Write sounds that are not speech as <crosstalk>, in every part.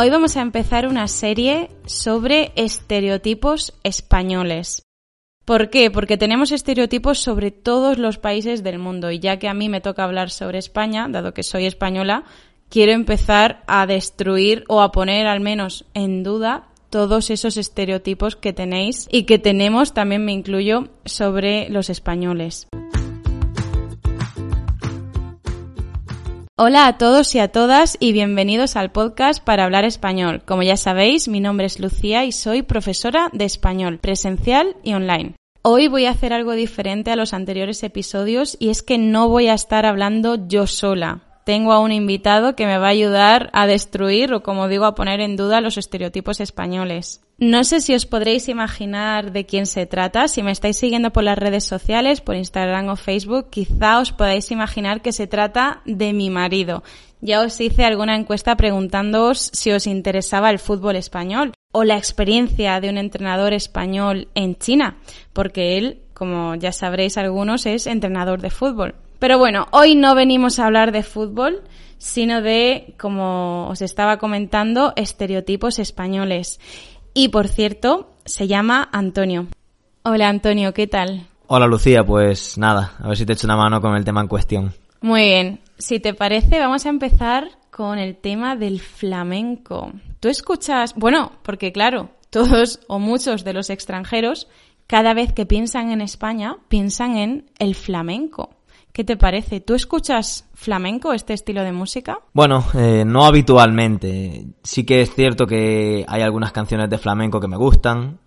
Hoy vamos a empezar una serie sobre estereotipos españoles. ¿Por qué? Porque tenemos estereotipos sobre todos los países del mundo y ya que a mí me toca hablar sobre España, dado que soy española, quiero empezar a destruir o a poner al menos en duda todos esos estereotipos que tenéis y que tenemos, también me incluyo, sobre los españoles. Hola a todos y a todas y bienvenidos al podcast para hablar español. Como ya sabéis, mi nombre es Lucía y soy profesora de español presencial y online. Hoy voy a hacer algo diferente a los anteriores episodios y es que no voy a estar hablando yo sola. Tengo a un invitado que me va a ayudar a destruir o como digo a poner en duda los estereotipos españoles. No sé si os podréis imaginar de quién se trata. Si me estáis siguiendo por las redes sociales, por Instagram o Facebook, quizá os podáis imaginar que se trata de mi marido. Ya os hice alguna encuesta preguntándoos si os interesaba el fútbol español o la experiencia de un entrenador español en China, porque él, como ya sabréis algunos, es entrenador de fútbol. Pero bueno, hoy no venimos a hablar de fútbol, sino de, como os estaba comentando, estereotipos españoles. Y por cierto, se llama Antonio. Hola Antonio, ¿qué tal? Hola Lucía, pues nada, a ver si te echo una mano con el tema en cuestión. Muy bien, si te parece, vamos a empezar con el tema del flamenco. Tú escuchas, bueno, porque claro, todos o muchos de los extranjeros, cada vez que piensan en España, piensan en el flamenco. ¿Qué te parece? ¿Tú escuchas flamenco, este estilo de música? Bueno, eh, no habitualmente. Sí que es cierto que hay algunas canciones de flamenco que me gustan.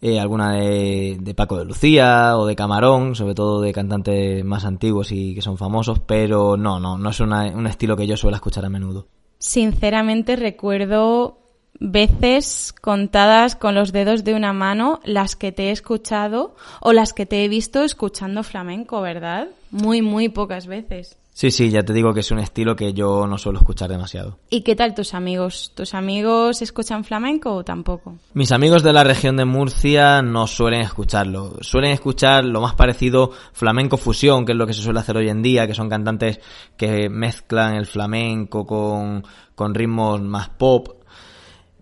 Eh, alguna de, de, Paco de Lucía o de Camarón, sobre todo de cantantes más antiguos y que son famosos, pero no, no, no es un estilo que yo suelo escuchar a menudo. Sinceramente recuerdo veces contadas con los dedos de una mano las que te he escuchado o las que te he visto escuchando flamenco, ¿verdad? Muy, muy pocas veces. Sí, sí, ya te digo que es un estilo que yo no suelo escuchar demasiado. ¿Y qué tal tus amigos? ¿Tus amigos escuchan flamenco o tampoco? Mis amigos de la región de Murcia no suelen escucharlo. Suelen escuchar lo más parecido flamenco fusión, que es lo que se suele hacer hoy en día, que son cantantes que mezclan el flamenco con, con ritmos más pop.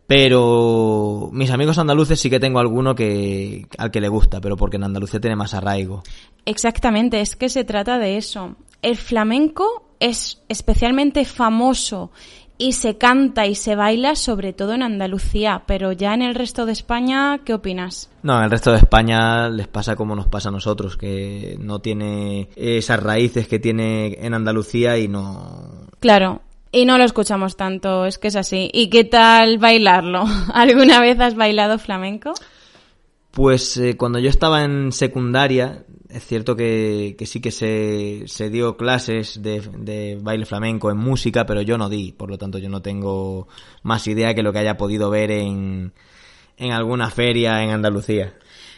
Pero mis amigos andaluces sí que tengo alguno que al que le gusta, pero porque en Andalucía tiene más arraigo. Exactamente, es que se trata de eso. El flamenco es especialmente famoso y se canta y se baila sobre todo en Andalucía, pero ya en el resto de España, ¿qué opinas? No, en el resto de España les pasa como nos pasa a nosotros, que no tiene esas raíces que tiene en Andalucía y no... Claro, y no lo escuchamos tanto, es que es así. ¿Y qué tal bailarlo? <laughs> ¿Alguna vez has bailado flamenco? Pues eh, cuando yo estaba en secundaria, es cierto que, que sí que se, se dio clases de, de, baile flamenco en música, pero yo no di, por lo tanto yo no tengo más idea que lo que haya podido ver en, en alguna feria en Andalucía.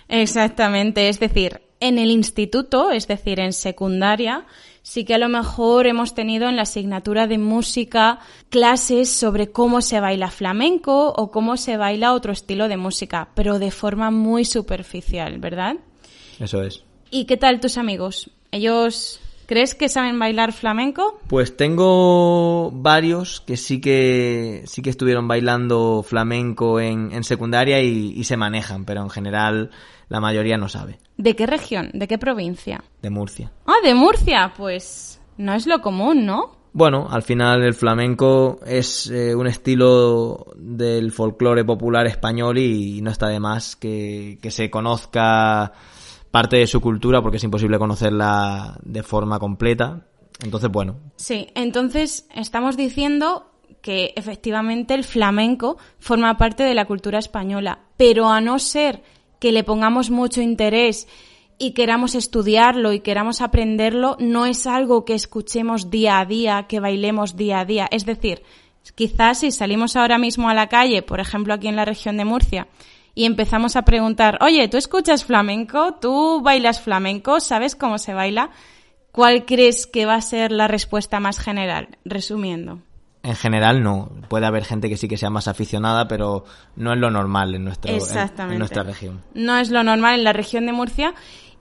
Exactamente, es decir, en el instituto, es decir, en secundaria, sí que a lo mejor hemos tenido en la asignatura de música clases sobre cómo se baila flamenco o cómo se baila otro estilo de música, pero de forma muy superficial, ¿verdad? Eso es. ¿Y qué tal tus amigos? ¿Ellos crees que saben bailar flamenco? Pues tengo varios que sí que sí que estuvieron bailando flamenco en, en secundaria y, y se manejan, pero en general la mayoría no sabe. ¿De qué región? ¿De qué provincia? De Murcia. Ah, de Murcia, pues no es lo común, ¿no? Bueno, al final el flamenco es eh, un estilo del folclore popular español y no está de más que, que se conozca parte de su cultura porque es imposible conocerla de forma completa. Entonces, bueno. Sí, entonces estamos diciendo que efectivamente el flamenco forma parte de la cultura española, pero a no ser que le pongamos mucho interés y queramos estudiarlo y queramos aprenderlo, no es algo que escuchemos día a día, que bailemos día a día. Es decir, quizás si salimos ahora mismo a la calle, por ejemplo aquí en la región de Murcia, y empezamos a preguntar, oye, ¿tú escuchas flamenco? ¿Tú bailas flamenco? ¿Sabes cómo se baila? ¿Cuál crees que va a ser la respuesta más general? Resumiendo. En general no. Puede haber gente que sí que sea más aficionada, pero no es lo normal en, nuestro, en, en nuestra región. No es lo normal en la región de Murcia.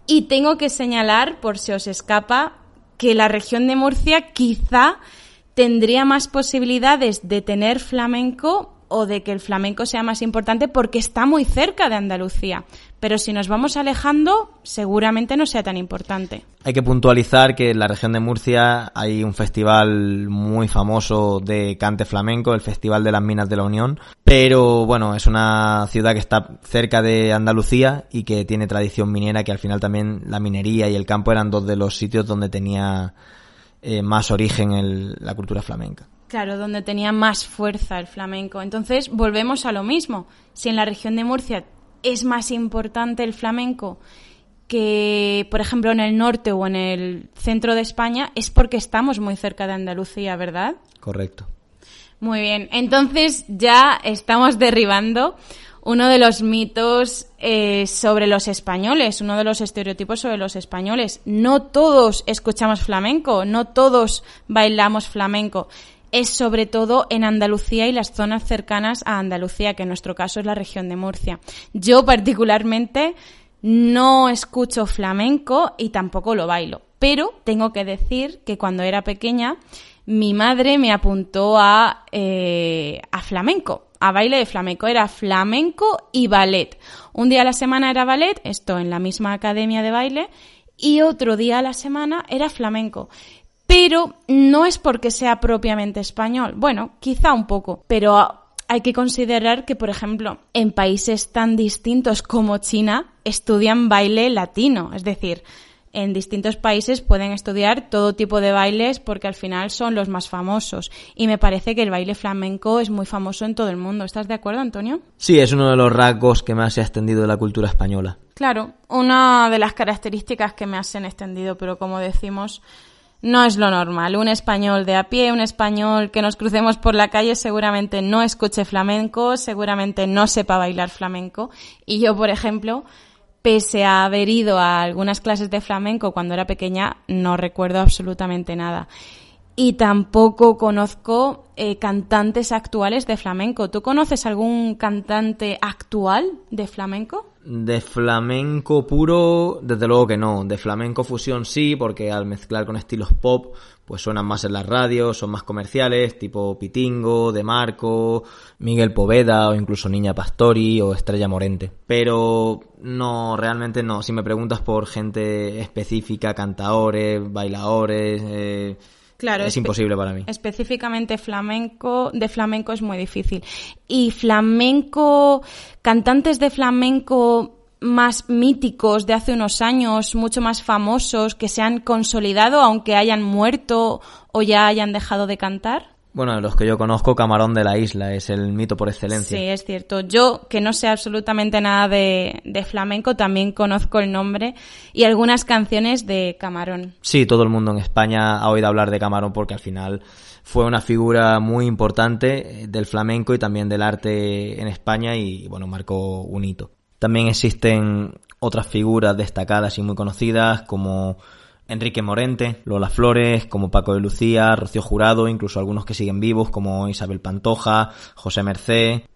Y tengo que señalar, por si os escapa, que la región de Murcia quizá tendría más posibilidades de tener flamenco o de que el flamenco sea más importante porque está muy cerca de Andalucía. Pero si nos vamos alejando, seguramente no sea tan importante. Hay que puntualizar que en la región de Murcia hay un festival muy famoso de cante flamenco, el Festival de las Minas de la Unión. Pero bueno, es una ciudad que está cerca de Andalucía y que tiene tradición minera, que al final también la minería y el campo eran dos de los sitios donde tenía eh, más origen el, la cultura flamenca. Claro, donde tenía más fuerza el flamenco. Entonces, volvemos a lo mismo. Si en la región de Murcia es más importante el flamenco que, por ejemplo, en el norte o en el centro de España, es porque estamos muy cerca de Andalucía, ¿verdad? Correcto. Muy bien. Entonces, ya estamos derribando uno de los mitos eh, sobre los españoles, uno de los estereotipos sobre los españoles. No todos escuchamos flamenco, no todos bailamos flamenco es sobre todo en Andalucía y las zonas cercanas a Andalucía, que en nuestro caso es la región de Murcia. Yo particularmente no escucho flamenco y tampoco lo bailo, pero tengo que decir que cuando era pequeña mi madre me apuntó a, eh, a flamenco, a baile de flamenco. Era flamenco y ballet. Un día a la semana era ballet, esto en la misma academia de baile, y otro día a la semana era flamenco pero no es porque sea propiamente español. Bueno, quizá un poco, pero hay que considerar que, por ejemplo, en países tan distintos como China estudian baile latino, es decir, en distintos países pueden estudiar todo tipo de bailes porque al final son los más famosos. Y me parece que el baile flamenco es muy famoso en todo el mundo. ¿Estás de acuerdo, Antonio? Sí, es uno de los rasgos que más se ha extendido de la cultura española. Claro, una de las características que más se han extendido, pero como decimos, no es lo normal. Un español de a pie, un español que nos crucemos por la calle seguramente no escuche flamenco, seguramente no sepa bailar flamenco. Y yo, por ejemplo, pese a haber ido a algunas clases de flamenco cuando era pequeña, no recuerdo absolutamente nada. Y tampoco conozco eh, cantantes actuales de flamenco. ¿Tú conoces algún cantante actual de flamenco? De flamenco puro, desde luego que no. De flamenco fusión sí, porque al mezclar con estilos pop, pues suenan más en las radios, son más comerciales, tipo Pitingo, De Marco, Miguel Poveda o incluso Niña Pastori o Estrella Morente. Pero no, realmente no. Si me preguntas por gente específica, cantaores, bailadores, eh, Claro, es imposible para mí. Específicamente flamenco, de flamenco es muy difícil. Y flamenco, cantantes de flamenco más míticos de hace unos años, mucho más famosos, que se han consolidado aunque hayan muerto o ya hayan dejado de cantar? Bueno, los que yo conozco, Camarón de la Isla es el mito por excelencia. Sí, es cierto. Yo, que no sé absolutamente nada de, de, flamenco, también conozco el nombre y algunas canciones de Camarón. Sí, todo el mundo en España ha oído hablar de Camarón porque al final fue una figura muy importante del flamenco y también del arte en España y, bueno, marcó un hito. También existen otras figuras destacadas y muy conocidas como Enrique Morente, Lola Flores, como Paco de Lucía, Rocío Jurado, incluso algunos que siguen vivos como Isabel Pantoja, José Mercé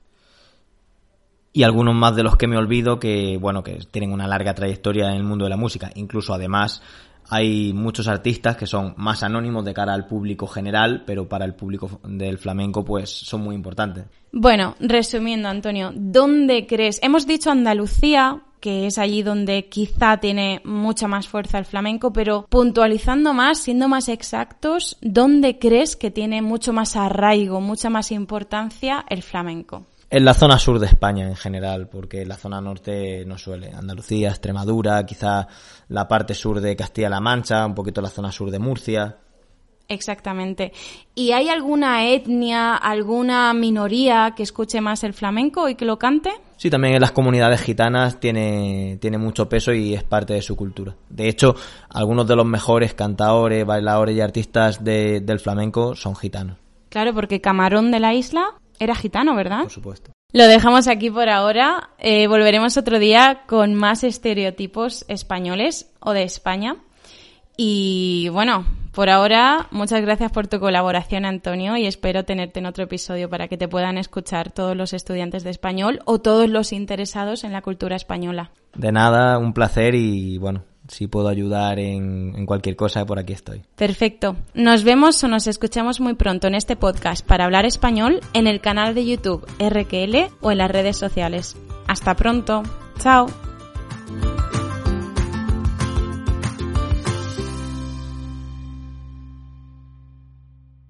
y algunos más de los que me olvido que, bueno, que tienen una larga trayectoria en el mundo de la música. Incluso además hay muchos artistas que son más anónimos de cara al público general, pero para el público del flamenco pues son muy importantes. Bueno, resumiendo, Antonio, ¿dónde crees? Hemos dicho Andalucía, que es allí donde quizá tiene mucha más fuerza el flamenco, pero puntualizando más, siendo más exactos, ¿dónde crees que tiene mucho más arraigo, mucha más importancia el flamenco? En la zona sur de España en general, porque la zona norte no suele. Andalucía, Extremadura, quizá la parte sur de Castilla-La Mancha, un poquito la zona sur de Murcia. Exactamente. ¿Y hay alguna etnia, alguna minoría que escuche más el flamenco y que lo cante? Sí, también en las comunidades gitanas tiene, tiene mucho peso y es parte de su cultura. De hecho, algunos de los mejores cantadores, bailadores y artistas del flamenco son gitanos. Claro, porque Camarón de la Isla era gitano, ¿verdad? Por supuesto. Lo dejamos aquí por ahora. Eh, volveremos otro día con más estereotipos españoles o de España. Y bueno, por ahora, muchas gracias por tu colaboración, Antonio, y espero tenerte en otro episodio para que te puedan escuchar todos los estudiantes de español o todos los interesados en la cultura española. De nada, un placer y bueno, si puedo ayudar en, cualquier cosa, por aquí estoy. Perfecto. Nos vemos o nos escuchamos muy pronto en este podcast para hablar español en el canal de YouTube RQL o en las redes sociales. Hasta pronto. Chao.